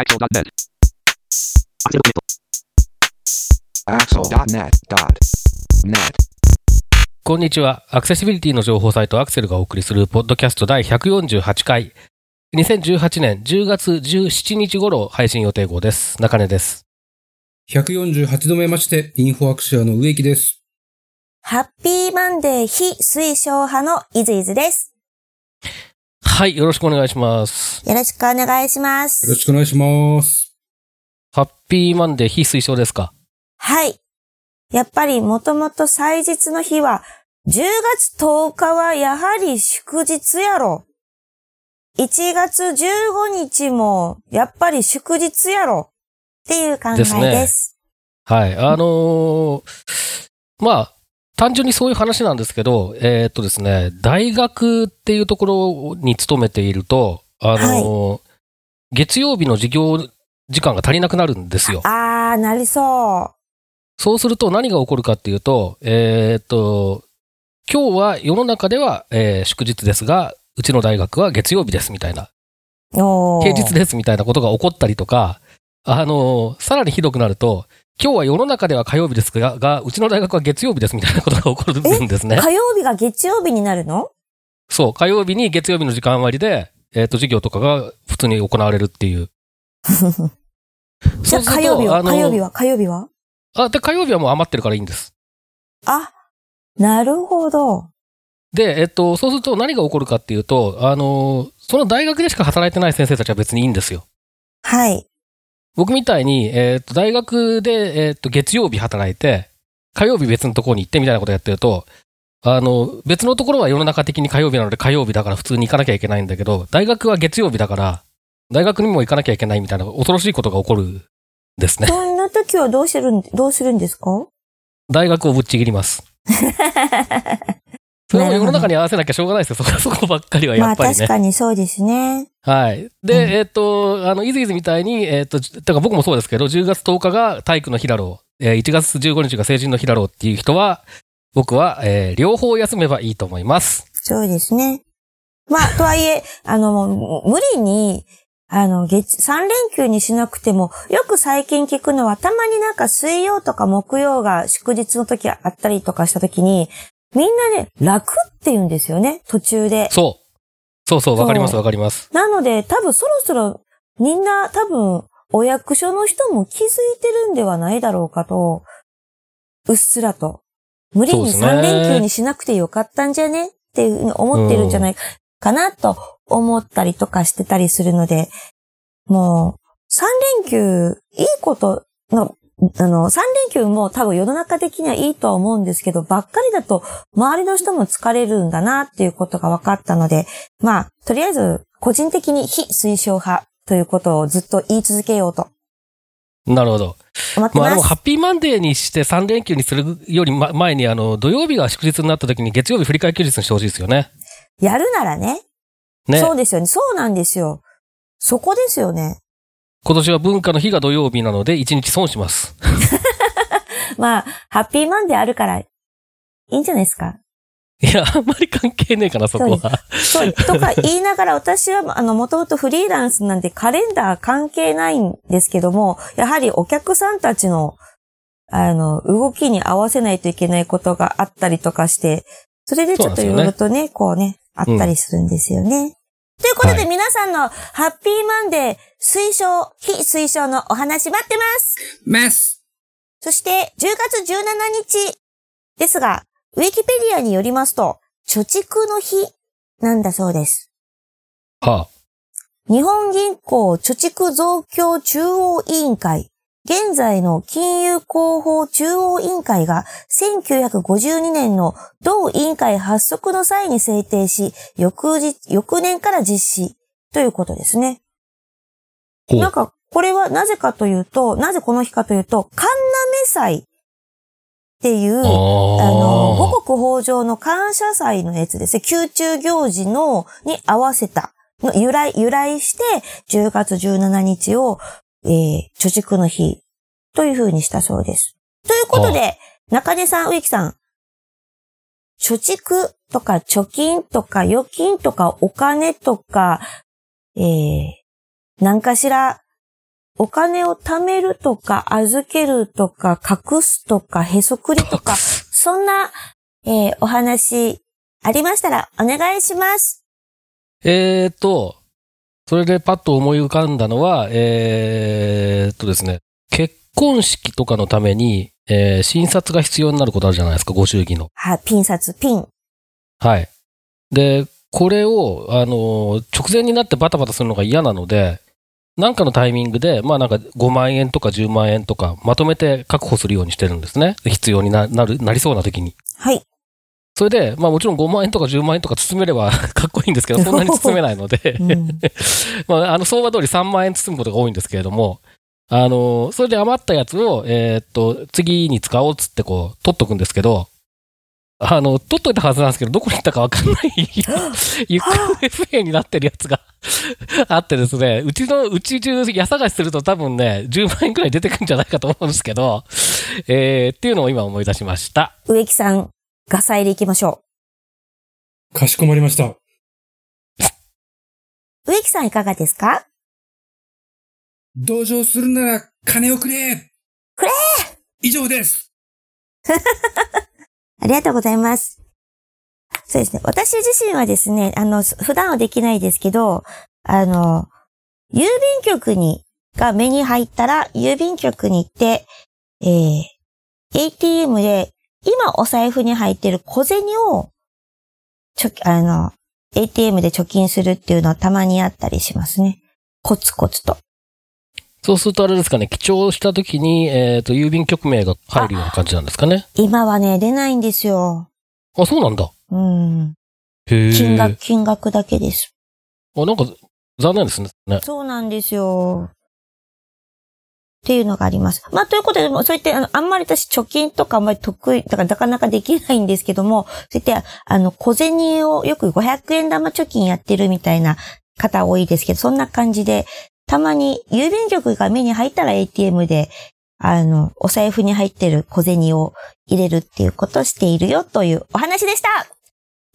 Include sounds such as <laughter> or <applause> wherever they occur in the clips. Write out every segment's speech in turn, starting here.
Axel.net. Axel.net.net. こんにちは。アクセシビリティの情報サイトアクセルがお送りするポッドキャスト第148回。2018年10月17日頃配信予定号です。中根です。148度目まして、インフォアクシアの植木です。ハッピーマンデー非推奨派のイズイズです。はい、よろしくお願いします。よろしくお願いしまよろす。しくお願いします。ハッピーマンデー非推奨ですか？はい。やっぱりもともと祭日の日は、10月10日はやはり祝日やろ。1月15日もやっぱり祝日やろ。っていう考えです。ですはい。あのーまあ、単純にそういう話なんですけど、えーっとですね、大学っていうところに勤めていると、あのー月曜日の授業時間が足りなくなるんですよ。あー、なりそう。そうすると何が起こるかっていうと、えーっと、今日は世の中では、えー祝日ですが、うちの大学は月曜日ですみたいな、平日ですみたいなことが起こったりとか、あのーさらにひどくなると、今日は世の中では火曜日ですが、がうちの大学は月曜日ですみたいなことが起こるんですね。火曜日が月曜日になるの？そう、火曜日に月曜日の時間割で、えーっと、授業とかが普通に行われるっていう。<laughs> じゃあ火曜日は火曜日は？火曜日は？あ、で、火曜日はもう余ってるからいいんです。あ、なるほど。で、えっと、そうすると何が起こるかっていうと、あのーその大学でしか働いてない先生たちは別にいいんですよ。はい。僕みたいに、えっと、大学で、えっと、月曜日働いて、火曜日別のところに行ってみたいなことやってると、あの、別のところは世の中的に火曜日なので火曜日だから普通に行かなきゃいけないんだけど、大学は月曜日だから、大学にも行かなきゃいけないみたいな恐ろしいことが起こるんですね。そんな時はどうするん、どうするんですか？大学をぶっちぎります。<laughs> それも世の中に合わせなきゃしょうがないですよ。そこ、そこばっかりはやまあっぱりね。確かにそうですね。はい。で、うんえっ、と、あの、いずいずみたいに、えっ、と、だから僕もそうですけど、10月10日が体育の日だろう、えー1月15日が成人の日だろうっていう人は、僕は、えー両方休めばいいと思います。そうですね。まあ、とはいえ、あの、もう無理に、あの、月、3連休にしなくても、よく最近聞くのは、たまになんか水曜とか木曜が祝日の時あったりとかした時に、みんなね、楽って言うんですよね、途中で。そう。そうそう、わかりますわかります。なので、多分そろそろ、みんな多分、お役所の人も気づいてるんではないだろうかと、うっすらと。無理にそうですね3連休にしなくてよかったんじゃねっていうふうに思ってるんじゃないかなと思ったりとかしてたりするので、もう、3連休、いいことの、あの、3連休も多分世の中的にはいいとは思うんですけど、ばっかりだと周りの人も疲れるんだなっていうことが分かったので、まあ、とりあえず、個人的に非推奨派ということをずっと言い続けようとなるほど。まあでも、ハッピーマンデーにして3連休にするよりま前に、あの、土曜日が祝日になった時に月曜日振り替え休日にしてほしいですよね。やるならね。ね。そうですよね。そうなんですよ。そこですよね。今年は文化の日が土曜日なので1日損します。<laughs> まあ、ハッピーマンデーあるから、いいんじゃないですか？いや、あんまり関係ねえかな、そこは。そう、とか言いながら私は、あの、もともとフリーランスなんでカレンダー関係ないんですけども、やはりお客さんたちの、あの、動きに合わせないといけないことがあったりとかして、それでちょっといろいろとね、こうね、あったりするんですよね。ということで、はい。皆さんのハッピーマンデー推奨、非推奨のお話待ってます。メスそして、10月17日ですが、ウィキペディアによりますと、貯蓄の日なんだそうです。は日本銀行貯蓄増強中央委員会、現在の金融広報中央委員会が1952年の同委員会発足の際に制定し、翌日、翌年から実施ということですね。なんか、これはなぜかというと、なぜこの日かというと、神鍋祭っていう、あ。の、五の、穀豊穣の感謝祭のやつですね。宮中行事の、に合わせた、の由来、由来して、10月17日を、えー、貯蓄の日、という風にしたそうです。ということで、中根さん、植木さん、貯蓄とか貯金とか預金とかお金とか、えー、何かしらお金を貯めるとか、預けるとか、隠すとか、へそくりとか、<laughs> そんな、えーお話ありましたらお願いします。えーっと、それでパッと思い浮かんだのは、えーっとですね、結婚式とかのために、えー診察が必要になることあるじゃないですか、ご祝儀の。はい、ピン札、ピン。はい。で、これを、あの、直前になってバタバタするのが嫌なので、なんかのタイミングで、まあなんか5万円とか10万円とかまとめて確保するようにしてるんですね。必要にななる、なりそうな時に。はい。それで、まあもちろん5万円とか10万円とか包めれば <laughs> かっこいいんですけど、<laughs> そんなに包めないので、うん、<laughs> まあ、あの、相場通り3万円包むことが多いんですけれども、あの、それで余ったやつを、えーっと、次に使おうっつってこう、取っとくんですけど、あの、取っといたはずなんですけど、どこに行ったかわかんない、行方不明になってるやつがあってですね、うちの、うち中家探しすると多分ね、10万円くらい出てくるんじゃないかと思うんですけど、えー、っていうのを今思い出しました。植木さん、ガサ入り行きましょかしこまりました。う。植木さんいかがですか？同情するなら金をくれくれ以上です <laughs> ありがとうございます。そうですね。私自身はですね、あの、普段はできないですけど、あの、郵便局に、が目に入ったら、郵便局に行って、えー、ATM で、今お財布に入ってる小銭を、ちょ、あの、ATM で貯金するっていうのはたまにあったりしますね。コツコツと。そうするとあれですかね、記帳した時に、えーっと、郵便局名が入るような感じなんですかね。今はね、出ないんですよ。あ、そうなんだ。うん。へー金額、金額だけです。あ、なんか、残念ですね。ねそうなんですよ。っていうのがあります。まあ、ということで、そうやって、あの、あんまり私貯金とかあんまり得意、だからなかなかできないんですけども、そうやって、あの、小銭をよく500円玉貯金やってるみたいな方多いですけど、そんな感じで、たまに郵便局が目に入ったら ATM で、あの、お財布に入ってる小銭を入れるっていうことをしているよというお話でした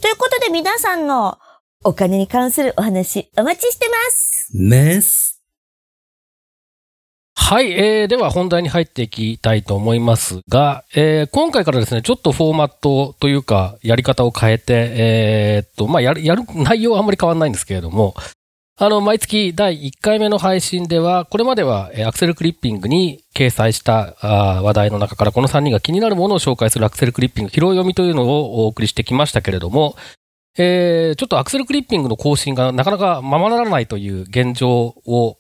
ということで皆さんのお金に関するお話お待ちしてますねす。はい、えー、では本題に入っていきたいと思いますが、えー、今回からですね、ちょっとフォーマットというか、やり方を変えて、えーっと、まあ、やる、やる内容はあんまり変わらないんですけれども、あの、毎月第1回目の配信では、これまでは、アクセルクリッピングに掲載した話題の中から、この3人が気になるものを紹介するアクセルクリッピング拾い読みというのをお送りしてきましたけれども、えーちょっとアクセルクリッピングの更新がなかなかままならないという現状を、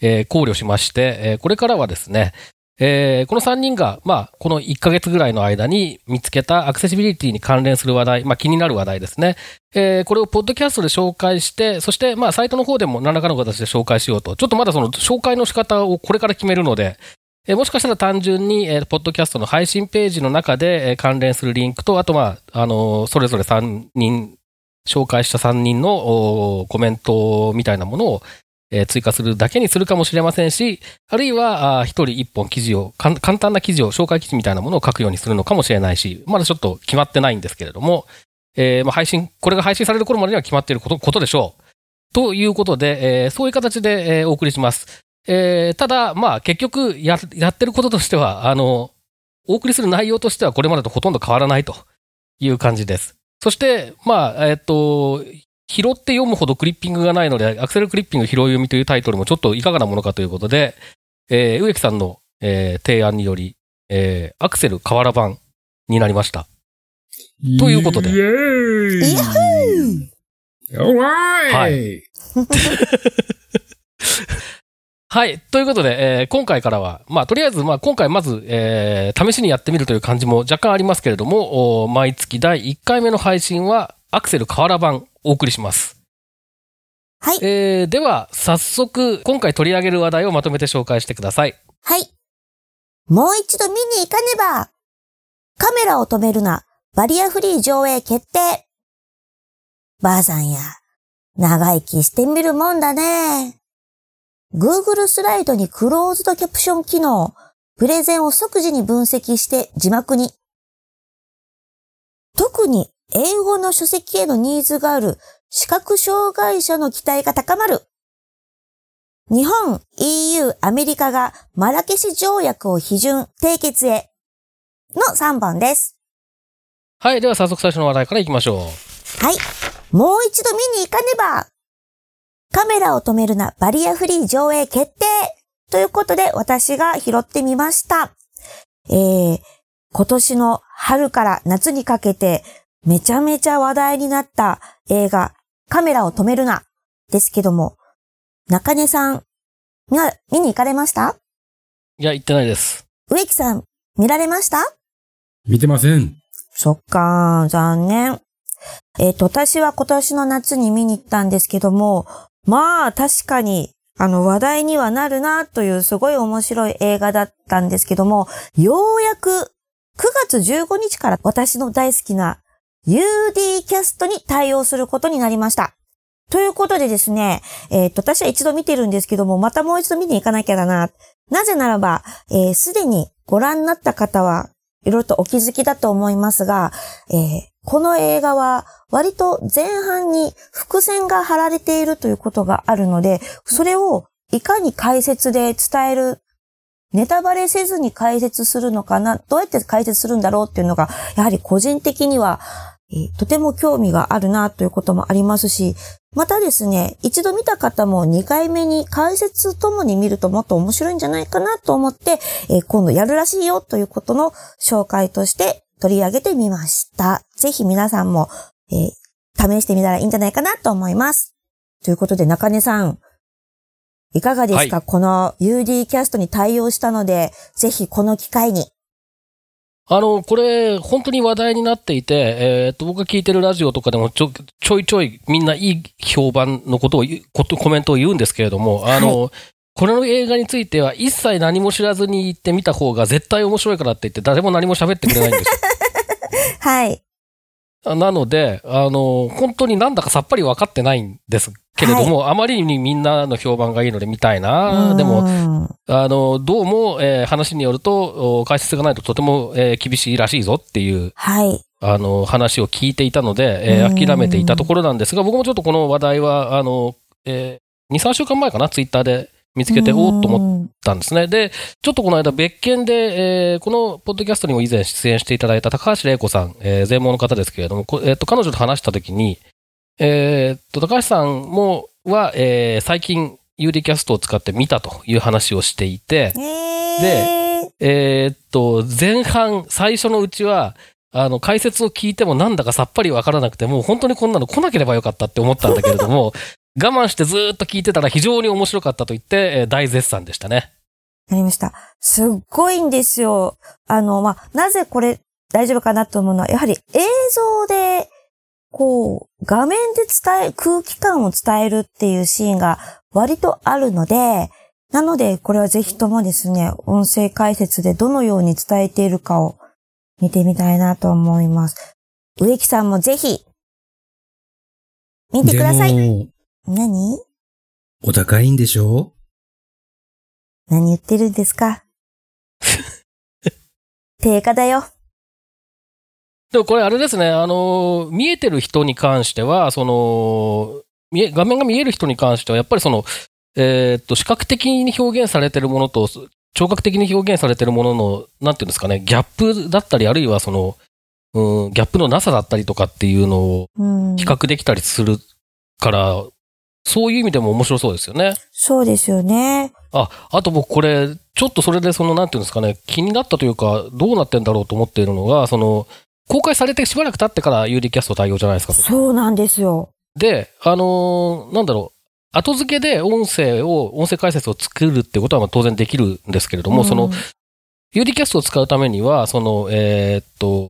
えー考慮しまして、えーこれからはですね、えーこの3人が、まあ、この1ヶ月ぐらいの間に見つけたアクセシビリティに関連する話題、まあ、気になる話題ですね。えーこれをポッドキャストで紹介して、そして、まあ、サイトの方でも何らかの形で紹介しようと。ちょっとまだその紹介の仕方をこれから決めるので、えーもしかしたら単純に、えーポッドキャストの配信ページの中で、えー関連するリンクと、あと、まあ、あのーそれぞれ3人、紹介した3人のコメントみたいなものを、えー追加するだけにするかもしれませんし、あるいは、一人一本記事を、簡単な記事を、紹介記事みたいなものを書くようにするのかもしれないし、まだちょっと決まってないんですけれども、えーまあ、配信、これが配信される頃までには決まっていることことでしょう。ということで、えーそういう形で、えーお送りします。えーただ、まあ、結局や、やってることとしては、あの、お送りする内容としてはこれまでとほとんど変わらないという感じです。そして、まあ、えっ、と、拾って読むほどクリッピングがないので、アクセルクリッピング拾い読みというタイトルもちょっといかがなものかということで、えー植木さんの、えー提案により、えーアクセル瓦版になりました。ということで。イエーイ。イヤホオーはい。<laughs> はい。ということで、えー今回からは、まあ、とりあえず、まあ、今回まず、えー試しにやってみるという感じも若干ありますけれども、お毎月第1回目の配信は、アクセル瓦版お送りします。はい。えーでは、早速、今回取り上げる話題をまとめて紹介してください。はい。もう一度見に行かねばカメラを止めるなバリアフリー上映決定ばあさんや、長生きしてみるもんだね。Google スライドにクローズドキャプション機能、プレゼンを即時に分析して字幕に。特に英語の書籍へのニーズがある視覚障害者の期待が高まる。日本、EU、アメリカがマラケシュ条約を批准、締結への3本です。はい。では早速最初の話題からいきましょう。はい。もう一度見に行かねばカメラを止めるな、バリアフリー上映決定ということで私が拾ってみました。えー、今年の春から夏にかけてめちゃめちゃ話題になった映画、カメラを止めるな、ですけども、中根さんが見に行かれました？いや、言ってないです。植木さん、見られました？見てません。そっかー、残念。えっ、と、私は今年の夏に見に行ったんですけども、まあ、確かに、あの、話題にはなるな、というすごい面白い映画だったんですけども、ようやく、9月15日から私の大好きな UD キャストに対応することになりました。ということでですね、えっ、と、私は一度見てるんですけども、またもう一度見に行かなきゃだな。なぜならば、えーすでにご覧になった方は、いろいろとお気づきだと思いますが、えーこの映画は割と前半に伏線が張られているということがあるので、それをいかに解説で伝える、ネタバレせずに解説するのかな、どうやって解説するんだろうっていうのが、やはり個人的には、とても興味があるなということもありますし、またですね、一度見た方も2回目に解説ともに見るともっと面白いんじゃないかなと思って、えー今度やるらしいよということの紹介として取り上げてみました。ぜひ皆さんも、えー試してみたらいいんじゃないかなと思います。ということで中根さん、いかがですか、はいこの UD キャストに対応したので、ぜひこの機会に。あの、これ、本当に話題になっていて、えーっと、僕が聞いてるラジオとかでもちょ、ちょいちょいみんないい評判のことをことコメントを言うんですけれども、あの、これの映画については一切何も知らずに行ってみた方が絶対面白いからって言って誰も何も喋ってくれないんです <laughs> はい。よ。なので、あの、本当になんだかさっぱり分かってないんですけれども、あまりにみんなの評判がいいので見たいな。でも、も、あの、どうも、えー話によると、お解説がないととても、えー厳しいらしいぞっていう、はい。あの、話を聞いていたので、えーうん諦めていたところなんですが、僕もちょっとこの話題は、あの、えー2、3週間前かな、ツイッターで見つけて、おーっと思っ思たんですね。で、ちょっとこの間別件で、えーこのポッドキャストにも以前出演していただいた高橋玲子さん、えー、税門の方ですけれども、こえっ、と、彼女と話したときに、えーっと、高橋さんも、は、えー最近、UD キャストを使って見たという話をしていて、えー、えーっと、前半、最初のうちは、あの、解説を聞いてもなんだかさっぱりわからなくて、もう本当にこんなの来なければよかったって思ったんだけれども、<laughs> 我慢してずーっと聞いてたら非常に面白かったと言って、えー大絶賛でしたね。なりました。すっごいんですよ。あの、まあ、なぜこれ大丈夫かなと思うのは、やはり映像で、こう、画面で伝え、空気感を伝えるっていうシーンが割とあるので、なので、これはぜひともですね、音声解説でどのように伝えているかを見てみたいなと思います。植木さんもぜひ、見てください。何？お高いんでしょ？何言ってるんですか？<laughs> 定価だよ。でもこれあれですね、あの、見えてる人に関しては、その、見え画面が見える人に関しては、やっぱりその、えーっと、視覚的に表現されてるものと、聴覚的に表現されてるものの、なんていうんですかね、ギャップだったり、あるいはその、うん、ギャップのなさだったりとかっていうのをうん。比較できたりするから、そういう意味でも面白そうですよね。そうですよね。あ、あと僕これ、ちょっとそれでその、なんていうんですかね、気になったというか、どうなってんだろうと思っているのが、その、公開されてしばらく経ってから UD キャスト対応じゃないですか。そうなんですよ。で、あのーなんだろう、後付けで音声を、音声解説を作るってことはまあ当然できるんですけれども、うんその、UD キャストを使うためには、その、えーっと、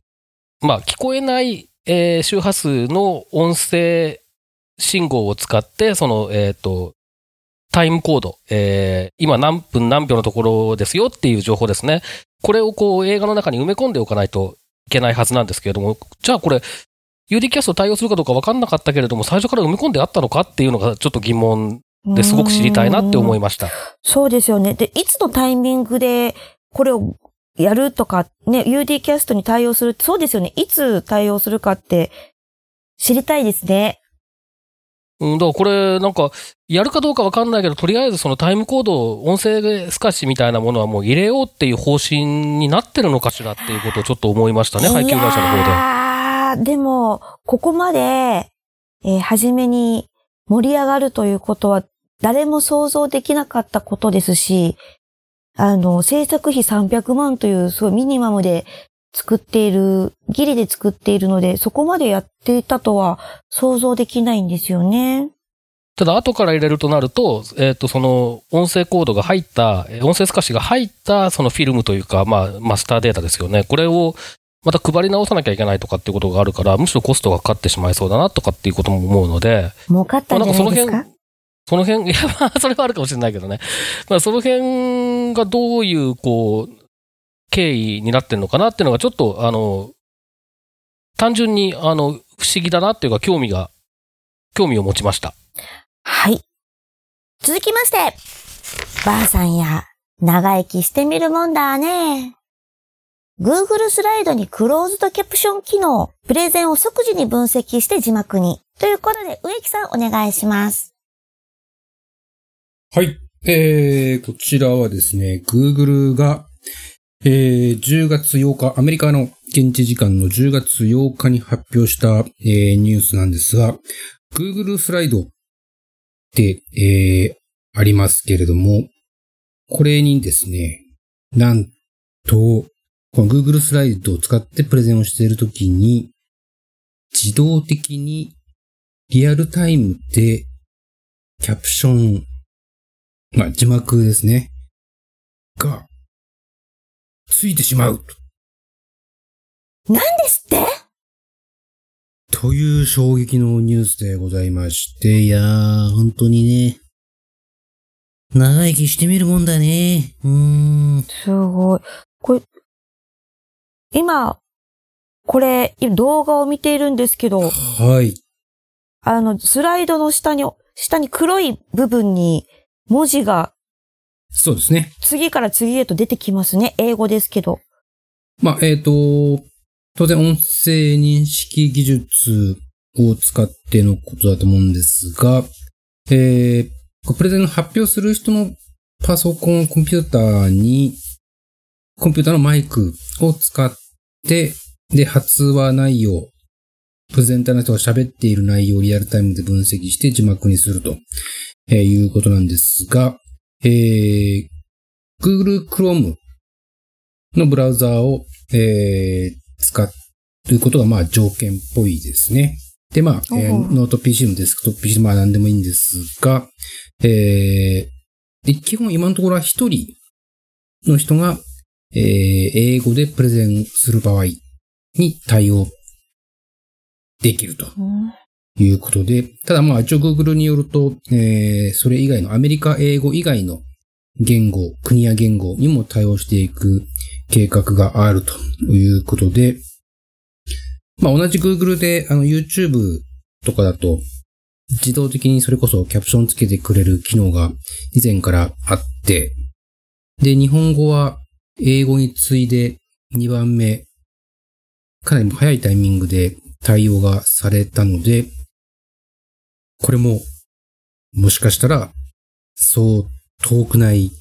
まあ、聞こえない、えー周波数の音声信号を使って、その、えーっと、タイムコード、えー今何分何秒のところですよっていう情報ですね。これをこう映画の中に埋め込んでおかないといけないはずなんですけれども、じゃあこれ、UD キャスト対応するかどうか分かんなかったけれども、最初から埋め込んであったのかっていうのがちょっと疑問ですごく知りたいなって思いました。そうですよね。で、いつのタイミングでこれをやるとか、ね、UD キャストに対応する、そうですよね。いつ対応するかって知りたいですね。うん、だからこれ、なんか、やるかどうかわかんないけど、とりあえずそのタイムコード、音声透かしみたいなものはもう入れようっていう方針になってるのかしらっていうことをちょっと思いましたね、配給会社の方で。あーでも、ここまで、えー初めに盛り上がるということは、誰も想像できなかったことですし、あの、制作費300万というすごいミニマムで作っている、ギリで作っているので、そこまでやっていたとは想像できないんですよね。ただ、後から入れるとなると、えっ、と、その、音声コードが入った、えー音声透かしが入った、そのフィルムというか、まあ、マスターデータですよね。これを、また配り直さなきゃいけないとかっていうことがあるから、むしろコストがかかってしまいそうだなとかっていうことも思うので、儲かったんじゃないですか？その辺、<laughs> いや、まあ、それはあるかもしれないけどね。まあ、その辺がどういう、こう、経緯になってるのかなっていうのが、ちょっと、あの、単純に、あの、不思議だなっていうか、興味が、興味を持ちました。はい。続きまして、ばあさんや、長生きしてみるもんだね。Google スライドにクローズドキャプション機能、プレゼンを即時に分析して字幕に。ということで、植木さんお願いします。はい。えー、こちらはですね、Google が、えー、10月8日、アメリカの現地時間の10月8日に発表した、えーニュースなんですが、Google スライドって、えー、ありますけれども、これにですね、なんと、この Google スライドを使ってプレゼンをしているときに、自動的にリアルタイムでキャプションまあ、字幕ですね。が、ついてしまう。何ですって？という衝撃のニュースでございまして、いやー、本当にね。長生きしてみるもんだね。うーん。すごい。これ、今、これ、動画を見ているんですけど、はい。あの、スライドの下に、下に黒い部分に文字がそうですね。次から次へと出てきますね。英語ですけど。まあ、えっ、と、当然音声認識技術を使ってのことだと思うんですが、えー、プレゼンの発表する人のパソコン、コンピューターに、コンピューターのマイクを使って、で、発話内容、プレゼンターの人が喋っている内容をリアルタイムで分析して字幕にすると、えーいうことなんですが、えー、Google Chrome のブラウザーを、えー使うことがまあ条件っぽいですね。で、まあ、えーノート PC もデスクトップ PC もまあ何でもいいんですが、えーで基本今のところは一人の人が、えー英語でプレゼンする場合に対応できると。うんいうことで、ただまあ一応 Google によると、えーそれ以外のアメリカ英語以外の言語、国や言語にも対応していく計画があるということで、まあ同じ Google であの YouTube とかだと自動的にそれこそキャプションつけてくれる機能が以前からあって、で、日本語は英語に次いで2番目、かなり早いタイミングで対応がされたので、これも、もしかしたら、そう遠くない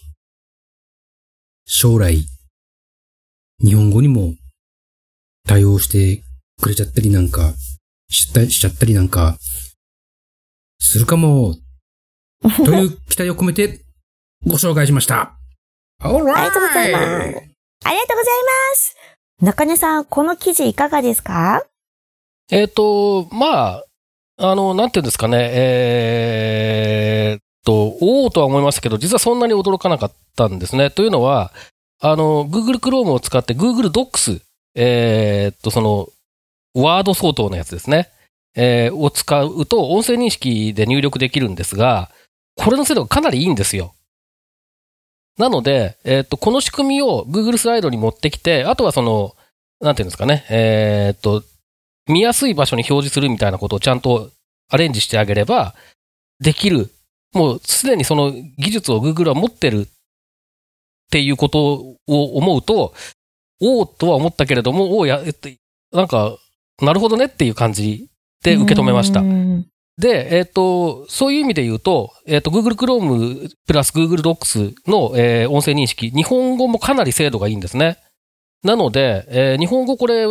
将来、日本語にも対応してくれちゃったりなんか、しちゃったしちゃったりなんか、するかも、という期待を込めてご紹介しました。ありありがとうございます。ありがとうございます。中根さん、この記事いかがですか？えっ、と、まあ、あの、なんていうんですかね、えーと、おおとは思いましたけど、実はそんなに驚かなかったんですね。というのは、あの、Google Chrome を使って Google Docs、えーと、その、ワード相当のやつですね。えーを使うと、音声認識で入力できるんですが、これの精度がかなりいいんですよ。なので、えーっと、この仕組みを Google スライドに持ってきて、あとはその、なんていうんですかね、えーと、見やすい場所に表示するみたいなことをちゃんとアレンジしてあげれば、できる。もうすでにその技術を Google は持ってるっていうことを思うと、おおとは思ったけれども、おおや、えっと、なんか、なるほどねっていう感じで受け止めましたう。んで、えっ、と、そういう意味で言うと、えっ、と、Google Chrome プラス Google Docs の、えー音声認識、日本語もかなり精度がいいんですね。なので、えー日本語これ、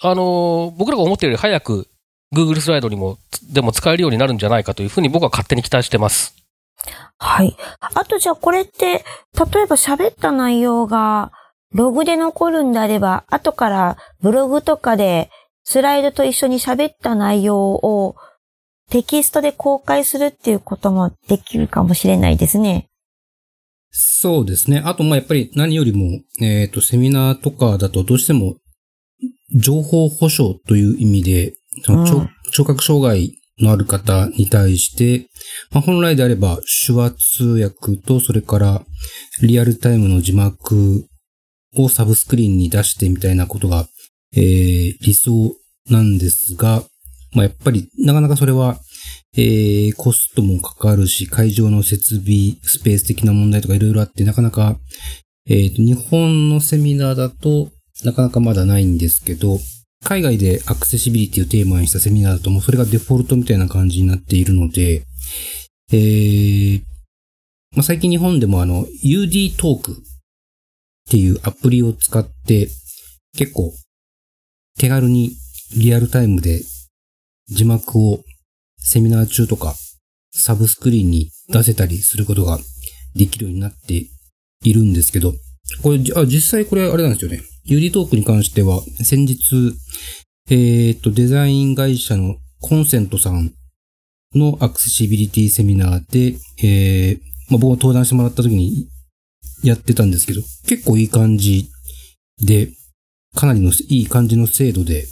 あのー僕らが思っているより早く Google スライドにも、でも使えるようになるんじゃないかというふうに僕は勝手に期待してます。はい。あとじゃあこれって、例えば喋った内容がログで残るんであれば、後からブログとかでスライドと一緒に喋った内容をテキストで公開するっていうこともできるかもしれないですね。そうですね。あと、まあ、やっぱり何よりも、えっ、と、セミナーとかだとどうしても、情報保障という意味で、その聴うん。聴覚障害のある方に対して、まあ、本来であれば手話通訳と、それからリアルタイムの字幕をサブスクリーンに出してみたいなことが、えー理想なんですが、まあ、やっぱりなかなかそれは、えーコストもかかるし、会場の設備、スペース的な問題とかいろいろあって、なかなか、えーと、日本のセミナーだと、なかなかまだないんですけど、海外でアクセシビリティをテーマにしたセミナーだともうそれがデフォルトみたいな感じになっているので、えーまあ、最近日本でもあの、UD トークっていうアプリを使って、結構手軽にリアルタイムで字幕をセミナー中とかサブスクリーンに出せたりすることができるようになっているんですけど、これ、じあ、実際これあれなんですよね。UD トークに関しては、先日、えっ、と、デザイン会社のコンセントさんのアクセシビリティセミナーで、えー、まあ、僕が登壇してもらった時にやってたんですけど、結構いい感じで、かなりのいい感じの精度で、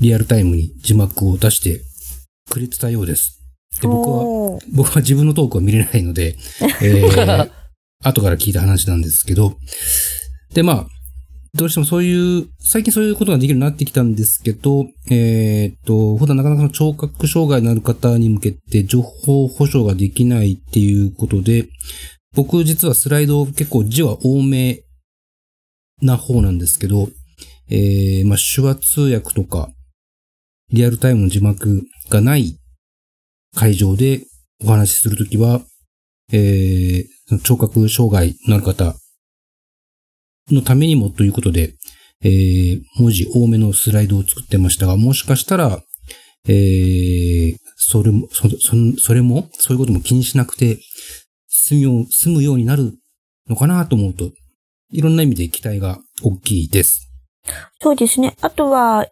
リアルタイムに字幕を出してくれてたようです。で、僕は、僕は自分のトークは見れないので、えー、<laughs> 後から聞いた話なんですけど、で、まあ、どうしてもそういう、最近そういうことができるようになってきたんですけど、えーっと、普段なかなかの聴覚障害のある方に向けて情報保障ができないっていうことで、僕実はスライド結構字は多めな方なんですけど、えー、まあ、手話通訳とか、リアルタイムの字幕がない会場でお話しするときは、えー、聴覚障害のある方のためにもということで、えー、文字多めのスライドを作ってましたが、もしかしたら、えー、それも、そ、そそれも、そういうことも気にしなくて、済むよう、済むようになるのかなと思うと、いろんな意味で期待が大きいです。そうですね。あとは、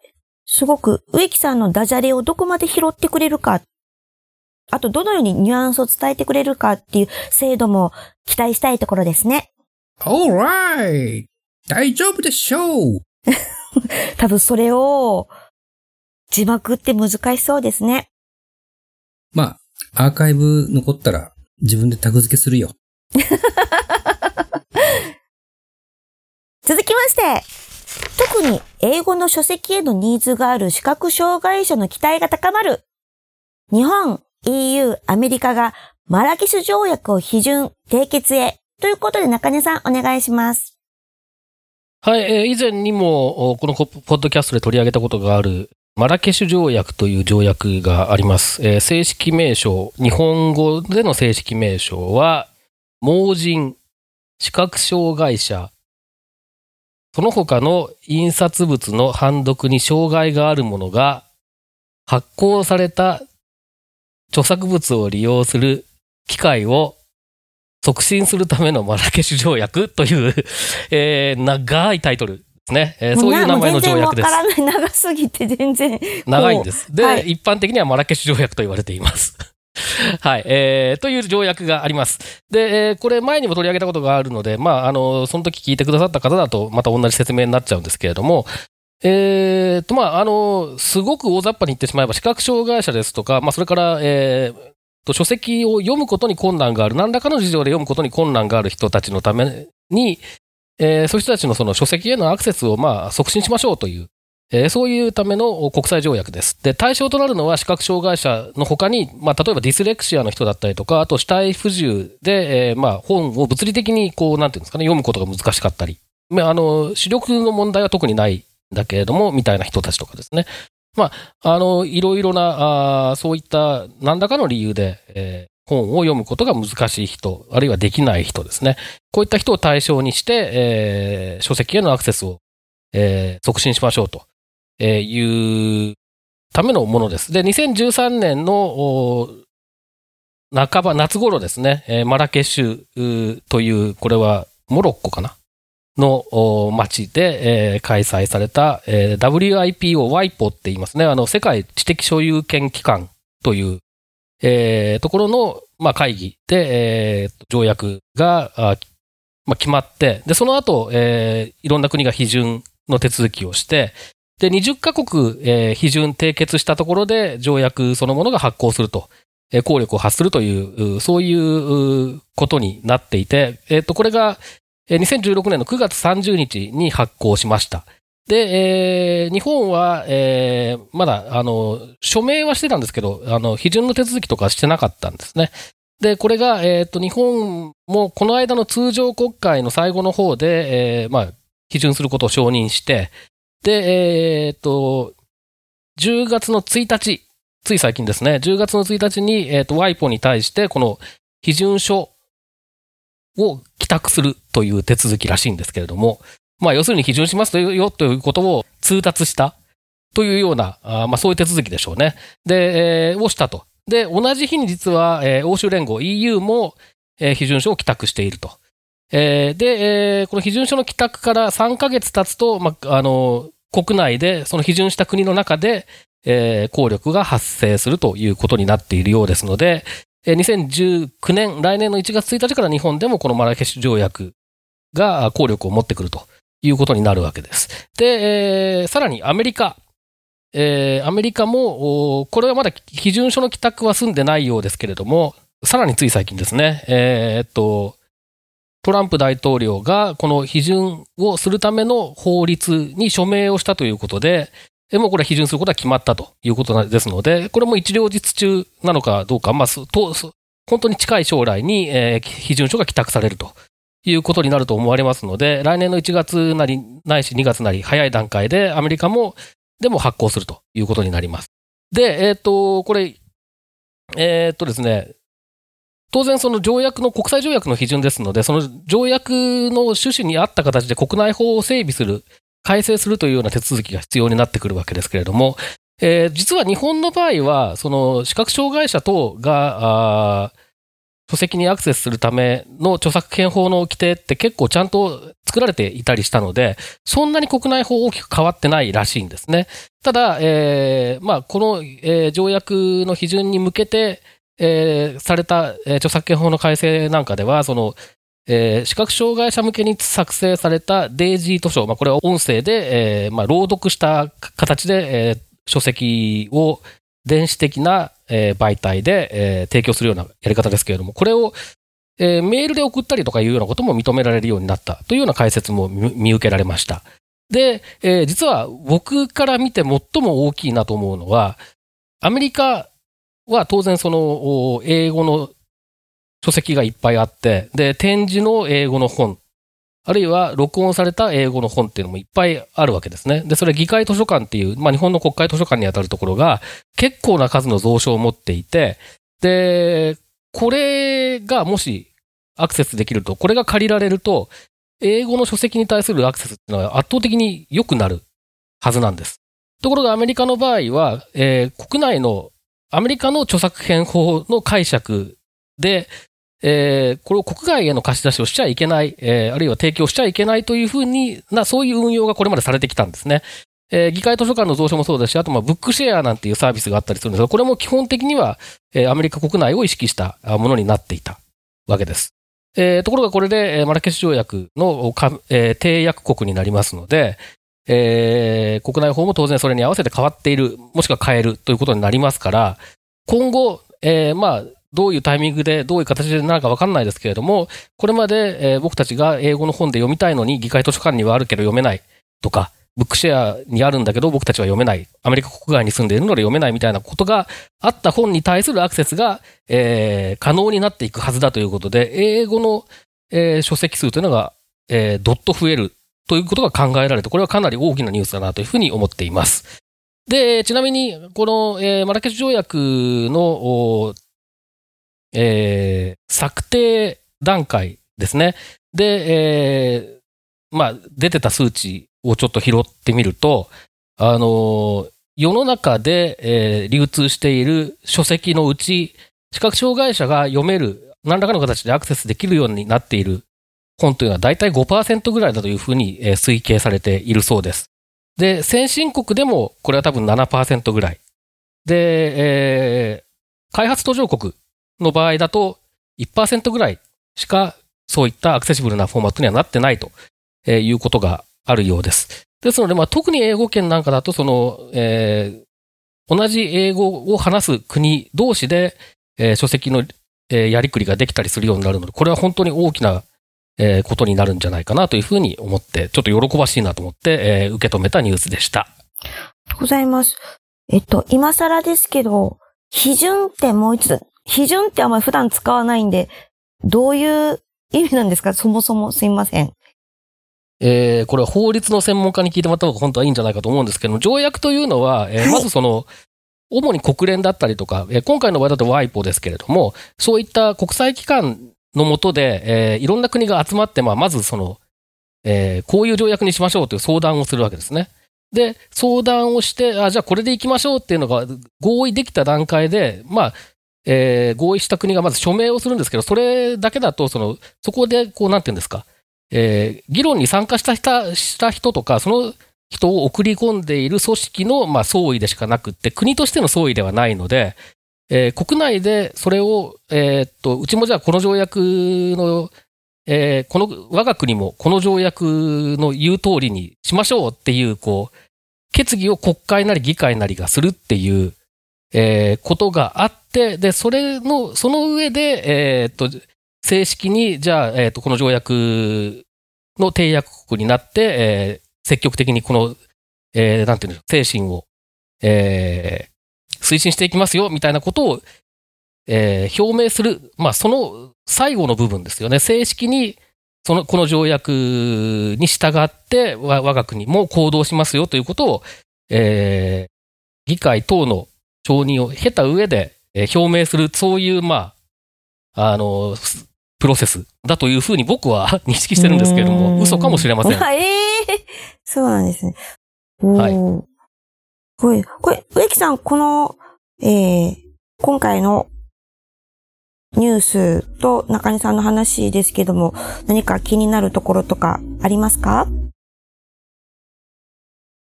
すごく植木さんのダジャレをどこまで拾ってくれるか、あとどのようにニュアンスを伝えてくれるかっていう精度も期待したいところですね。alright! 大丈夫でしょう <laughs> 多分それを字幕って難しそうですね。まあ、アーカイブ残ったら自分でタグ付けするよ。<laughs> 続きまして、特に英語の書籍へのニーズがある視覚障害者の期待が高まる。日本、EU、アメリカがマラケシュ条約を批准、締結へ。ということで中根さんお願いします。はい、えー以前にも、このポポッドキャストで取り上げたことがある、マラケシュ条約という条約があります。えー正式名称、日本語での正式名称は、盲人、視覚障害者、その他の印刷物の判読に障害があるものが、発行された著作物を利用する機会を促進するためのマラケシュ条約という、<laughs> えー長いタイトルですね。えーそういう名前の条約です。全然わからない。長すぎて全然。長いんです。で、はい一般的にはマラケシュ条約と言われています。<laughs> はい、えー、という条約があります。で、えーこれ前にも取り上げたことがあるので、まあ、あの、その時聞いてくださった方だと、また同じ説明になっちゃうんですけれども、えーと、まあ、あの、すごく大雑把に言ってしまえば、視覚障害者ですとか、まあ、それから、えーと、書籍を読むことに困難がある、何らかの事情で読むことに困難がある人たちのために、えーそういう人たちのその書籍へのアクセスを、まあ、促進しましょうという、えーそういうための国際条約です。で、対象となるのは視覚障害者の他に、まあ、例えばディスレクシアの人だったりとか、あと死体不自由で、えーまあ、本を物理的に、こう、なんていうんですかね、読むことが難しかったり、まあ、あの、視力の問題は特にないだけれども、みたいな人たちとかですね。まあ、あの、いろいろな、あそういった何らかの理由で、えー、本を読むことが難しい人、あるいはできない人ですね。こういった人を対象にして、えー、書籍へのアクセスを、えー、促進しましょうと、え、いうためのものです。で、2013年の半ば、夏頃ですね、え、マラケシュという、これはモロッコかな？の町で、えー、開催された、えー、WIPO、WIPO って言いますね。あの、世界知的所有権機関という、えー、ところの、まあ、会議で、えー、条約が、あまあ、決まって、で、その後、えー、いろんな国が批准の手続きをして、で、20カ国、えー、批准締結したところで条約そのものが発行すると、え、効力を発するという、そういうことになっていて、えっ、ー、と、これが、2016年の9月30日に発行しました。で、えー、日本は、えー、まだ、あの、署名はしてたんですけど、あの、批准の手続きとかしてなかったんですね。で、これが、えっ、ー、と、日本もこの間の通常国会の最後の方で、えー、まあ、批准することを承認して、で、えっ、ー、と、10月の1日、つい最近ですね、10月の1日に、えっ、ー、と、ワイポに対して、この批准書を帰宅するという手続きらしいんですけれども、まあ、要するに批准しますよということを通達したというような、あまあ、そういう手続きでしょうね。で、えー、をしたと。で、同じ日に実は、えー、欧州連合 EU も、えー、批准書を帰宅していると。えー、で、えー、この批准書の帰宅から3ヶ月経つと、まあ、あの、国内で、その批准した国の中で、えー、効力が発生するということになっているようですので、2019年、来年の1月1日から日本でもこのマラケシュ条約が効力を持ってくるということになるわけです。で、えー、さらにアメリカ。えー、アメリカも、これはまだ批准書の帰宅は済んでないようですけれども、さらについ最近ですね、えー、っと、トランプ大統領がこの批准をするための法律に署名をしたということで、もうこれは批准することは決まったということですので、これも一両日中なのかどうか、まあ、本当に近い将来に、えー、批准書が帰宅されるということになると思われますので、来年の1月なり、ないし2月なり、早い段階でアメリカも、でも発行するということになります。で、えっ、と、これ、えっ、とですね、当然その条約の、国際条約の批准ですので、その条約の趣旨に合った形で国内法を整備する、改正するというような手続きが必要になってくるわけですけれども、えー、実は日本の場合は、その視覚障害者等が、あ書籍にアクセスするための著作権法の規定って結構ちゃんと作られていたりしたので、そんなに国内法大きく変わってないらしいんですね。ただ、えー、まあ、この、えー、条約の批准に向けて、えー、された、えー、著作権法の改正なんかでは、その、えー、視覚障害者向けに作成されたデイジー図書、まあ、これは音声で、えーまあ、朗読した形で、えー、書籍を電子的な、えー、媒体で、えー、提供するようなやり方ですけれども、これを、えー、メールで送ったりとかいうようなことも認められるようになったというような解説も見受けられました。で、えー、実は僕から見て最も大きいなと思うのは、アメリカは当然その英語の書籍がいっぱいあって、で、展示の英語の本、あるいは録音された英語の本っていうのもいっぱいあるわけですね。で、それ議会図書館っていう、まあ日本の国会図書館にあたるところが結構な数の蔵書を持っていて、で、これがもしアクセスできると、これが借りられると、英語の書籍に対するアクセスっていうのは圧倒的に良くなるはずなんです。ところがアメリカの場合は、えー、国内のアメリカの著作権法の解釈で、えー、これを国外への貸し出しをしちゃいけない、えー、あるいは提供しちゃいけないというふうにな、そういう運用がこれまでされてきたんですね。えー、議会図書館の蔵書もそうですし、あと、ま、ブックシェアなんていうサービスがあったりするんですが、これも基本的には、えー、アメリカ国内を意識したものになっていたわけです。えー、ところがこれで、え、マラケシュ条約のか、えー、締約国になりますので、えー、国内法も当然それに合わせて変わっている、もしくは変えるということになりますから、今後、えー、まあ、どういうタイミングで、どういう形でなるかわかんないですけれども、これまで、えー、僕たちが英語の本で読みたいのに、議会図書館にはあるけど読めないとか、ブックシェアにあるんだけど僕たちは読めない。アメリカ国外に住んでいるので読めないみたいなことがあった本に対するアクセスが、えー、可能になっていくはずだということで、英語の、えー、書籍数というのが、えー、どっと増えるということが考えられて、これはかなり大きなニュースだなというふうに思っています。で、ちなみに、この、えーマラケシュ条約の、えー策定段階ですね。で、えーまあ、出てた数値をちょっと拾ってみると、あの世の中で、えー流通している書籍のうち、視覚障害者が読める、何らかの形でアクセスできるようになっている本というのは大体5%ぐらいだというふうに、えー推計されているそうです。で、先進国でもこれは多分7%ぐらい。で、えー開発途上国の場合だと1%ぐらいしかそういったアクセシブルなフォーマットにはなってないと、いうことがあるようです。ですので、まあ、特に英語圏なんかだと、その、えー同じ英語を話す国同士で、えー書籍の、えーやりくりができたりするようになるので、これは本当に大きな、えーことになるんじゃないかなというふうに思って、ちょっと喜ばしいなと思って、えー受け止めたニュースでした。ございます。えっと、今更ですけど、批准ってもう一度、批准ってあんまり普段使わないんで、どういう意味なんですか？そもそもすいません。えーこれは法律の専門家に聞いてもらった方が本当はいいんじゃないかと思うんですけども、条約というのは、えーはいまずその、主に国連だったりとか、えー今回の場合だと WIPO ですけれども、そういった国際機関のもとで、えーいろんな国が集まって、まあ、まずその、えーこういう条約にしましょうという相談をするわけですね。で、相談をして、あ、じゃあこれで行きましょうっていうのが合意できた段階で、まあ、えー合意した国がまず署名をするんですけど、それだけだと、その、そこで、こう、なんていうんですか、えー議論に参加した人した人とか、その人を送り込んでいる組織の、まあ、総意でしかなくって、国としての総意ではないので、えー国内でそれを、えーっと、うちもじゃあこの条約の、えーこの、我が国もこの条約の言う通りにしましょうっていう、こう、決議を国会なり議会なりがするっていう、えーことがあって、で、それの、その上で、えーっと、正式に、じゃあ、えっ、と、この条約の締約国になって、えー積極的にこの、えーなんていうんでしょう、精神を、えー推進していきますよ、みたいなことを、えー表明する、まあ、その最後の部分ですよね。正式に、その、この条約に従って、わ我が国も行動しますよということを、えー議会等の承認を経た上で、えー表明する、そういう、まあ、あの、すプロセスだというふうに僕は <laughs> 認識してるんですけれども、嘘かもしれません。あ <laughs> ええそうなんですね。はい。これ、これ、植木さん、この、えー、今回のニュースと中根さんの話ですけども、何か気になるところとかありますか？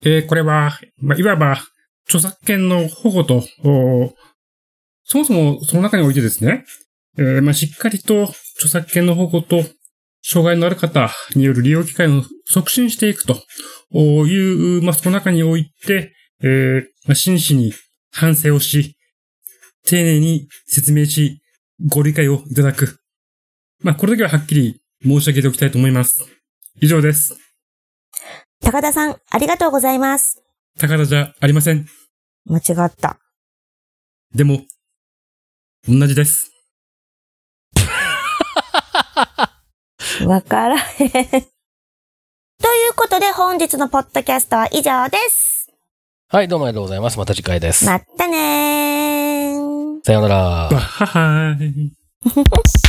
えーこれは、まあ、いわば、著作権の保護と、そもそもその中においてですね、えーまあ、しっかりと著作権の保護と、障害のある方による利用機会を促進していくという、まあ、その中において、えーまあ、真摯に反省をし、丁寧に説明し、ご理解をいただく。まあ、これだけははっきり申し上げておきたいと思います。以上です。高田さん、ありがとうございます。高田じゃありません。間違った。でも、同じです。<laughs> わからへん。ということで本日のポッドキャストは以上です。はい、どうもありがとうございます。また次回です。またねー。さようならわ。ははーい。<laughs>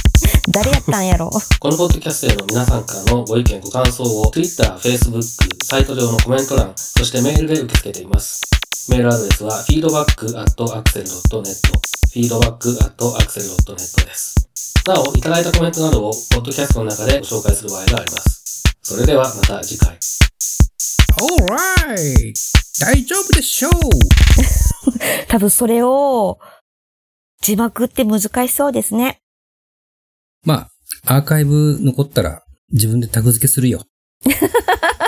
誰やったんやろ？<laughs> このポッドキャストへの皆さんからのご意見、ご感想を Twitter、Facebook、サイト上のコメント欄、そしてメールで受け付けています。メールアドレスは feedback.axel.net feedback.axel.net です。なお、いただいたコメントなどをポッドキャストの中でご紹介する場合があります。それではまた次回。alright! 大丈夫でしょう <laughs> 多分それを、字幕って難しそうですね。まあ、アーカイブ残ったら自分でタグ付けするよ。<laughs>